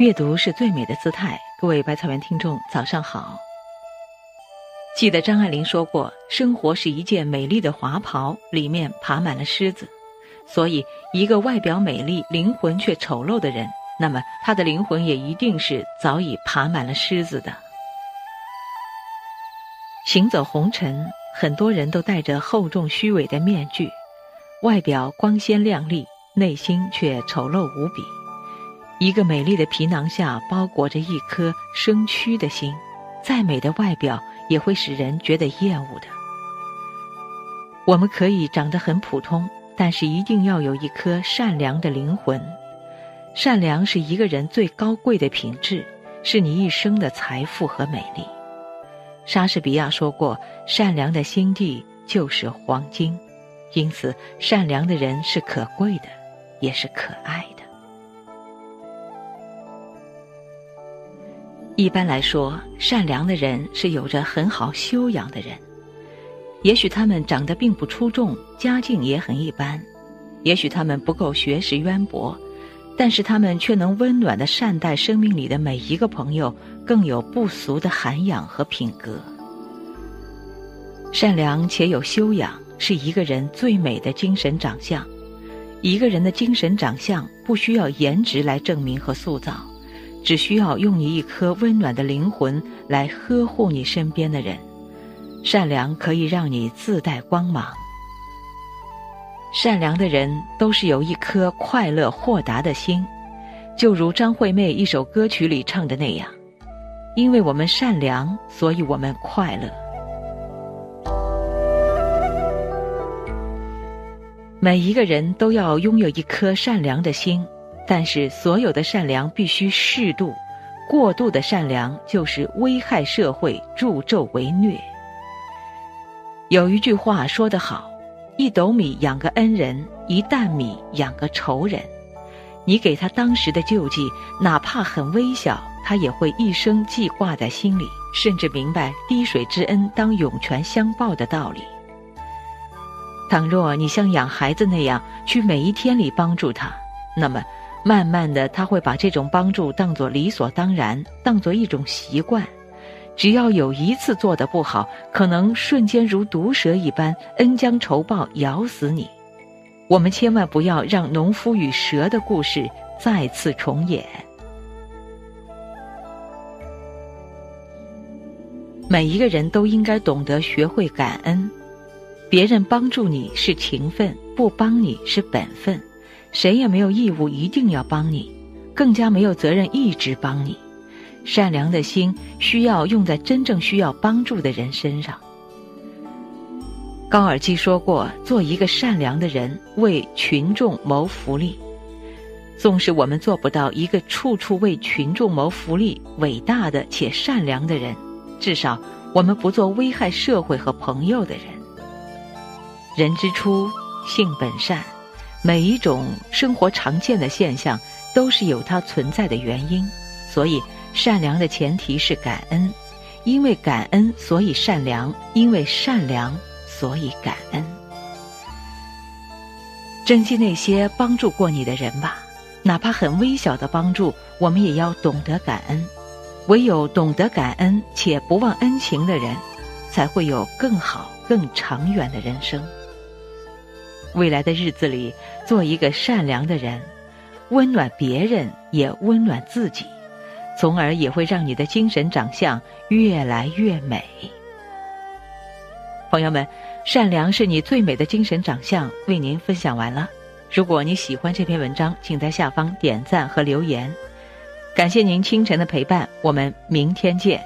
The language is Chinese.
阅读是最美的姿态。各位百草园听众，早上好。记得张爱玲说过：“生活是一件美丽的华袍，里面爬满了虱子。”所以，一个外表美丽、灵魂却丑陋的人，那么他的灵魂也一定是早已爬满了虱子的。行走红尘，很多人都戴着厚重虚伪的面具，外表光鲜亮丽，内心却丑陋无比。一个美丽的皮囊下包裹着一颗生蛆的心，再美的外表也会使人觉得厌恶的。我们可以长得很普通，但是一定要有一颗善良的灵魂。善良是一个人最高贵的品质，是你一生的财富和美丽。莎士比亚说过：“善良的心地就是黄金。”因此，善良的人是可贵的，也是可爱的。一般来说，善良的人是有着很好修养的人。也许他们长得并不出众，家境也很一般；也许他们不够学识渊博，但是他们却能温暖的善待生命里的每一个朋友，更有不俗的涵养和品格。善良且有修养，是一个人最美的精神长相。一个人的精神长相不需要颜值来证明和塑造。只需要用你一颗温暖的灵魂来呵护你身边的人，善良可以让你自带光芒。善良的人都是有一颗快乐豁达的心，就如张惠妹一首歌曲里唱的那样：“因为我们善良，所以我们快乐。”每一个人都要拥有一颗善良的心。但是，所有的善良必须适度，过度的善良就是危害社会、助纣为虐。有一句话说得好：“一斗米养个恩人，一担米养个仇人。”你给他当时的救济，哪怕很微小，他也会一生记挂在心里，甚至明白滴水之恩当涌泉相报的道理。倘若你像养孩子那样去每一天里帮助他，那么。慢慢的，他会把这种帮助当作理所当然，当作一种习惯。只要有一次做的不好，可能瞬间如毒蛇一般，恩将仇报，咬死你。我们千万不要让农夫与蛇的故事再次重演。每一个人都应该懂得学会感恩，别人帮助你是情分，不帮你是本分。谁也没有义务一定要帮你，更加没有责任一直帮你。善良的心需要用在真正需要帮助的人身上。高尔基说过：“做一个善良的人，为群众谋福利。”纵使我们做不到一个处处为群众谋福利、伟大的且善良的人，至少我们不做危害社会和朋友的人。人之初，性本善。每一种生活常见的现象都是有它存在的原因，所以善良的前提是感恩，因为感恩所以善良，因为善良所以感恩。珍惜那些帮助过你的人吧，哪怕很微小的帮助，我们也要懂得感恩。唯有懂得感恩且不忘恩情的人，才会有更好、更长远的人生。未来的日子里，做一个善良的人，温暖别人，也温暖自己，从而也会让你的精神长相越来越美。朋友们，善良是你最美的精神长相，为您分享完了。如果你喜欢这篇文章，请在下方点赞和留言。感谢您清晨的陪伴，我们明天见。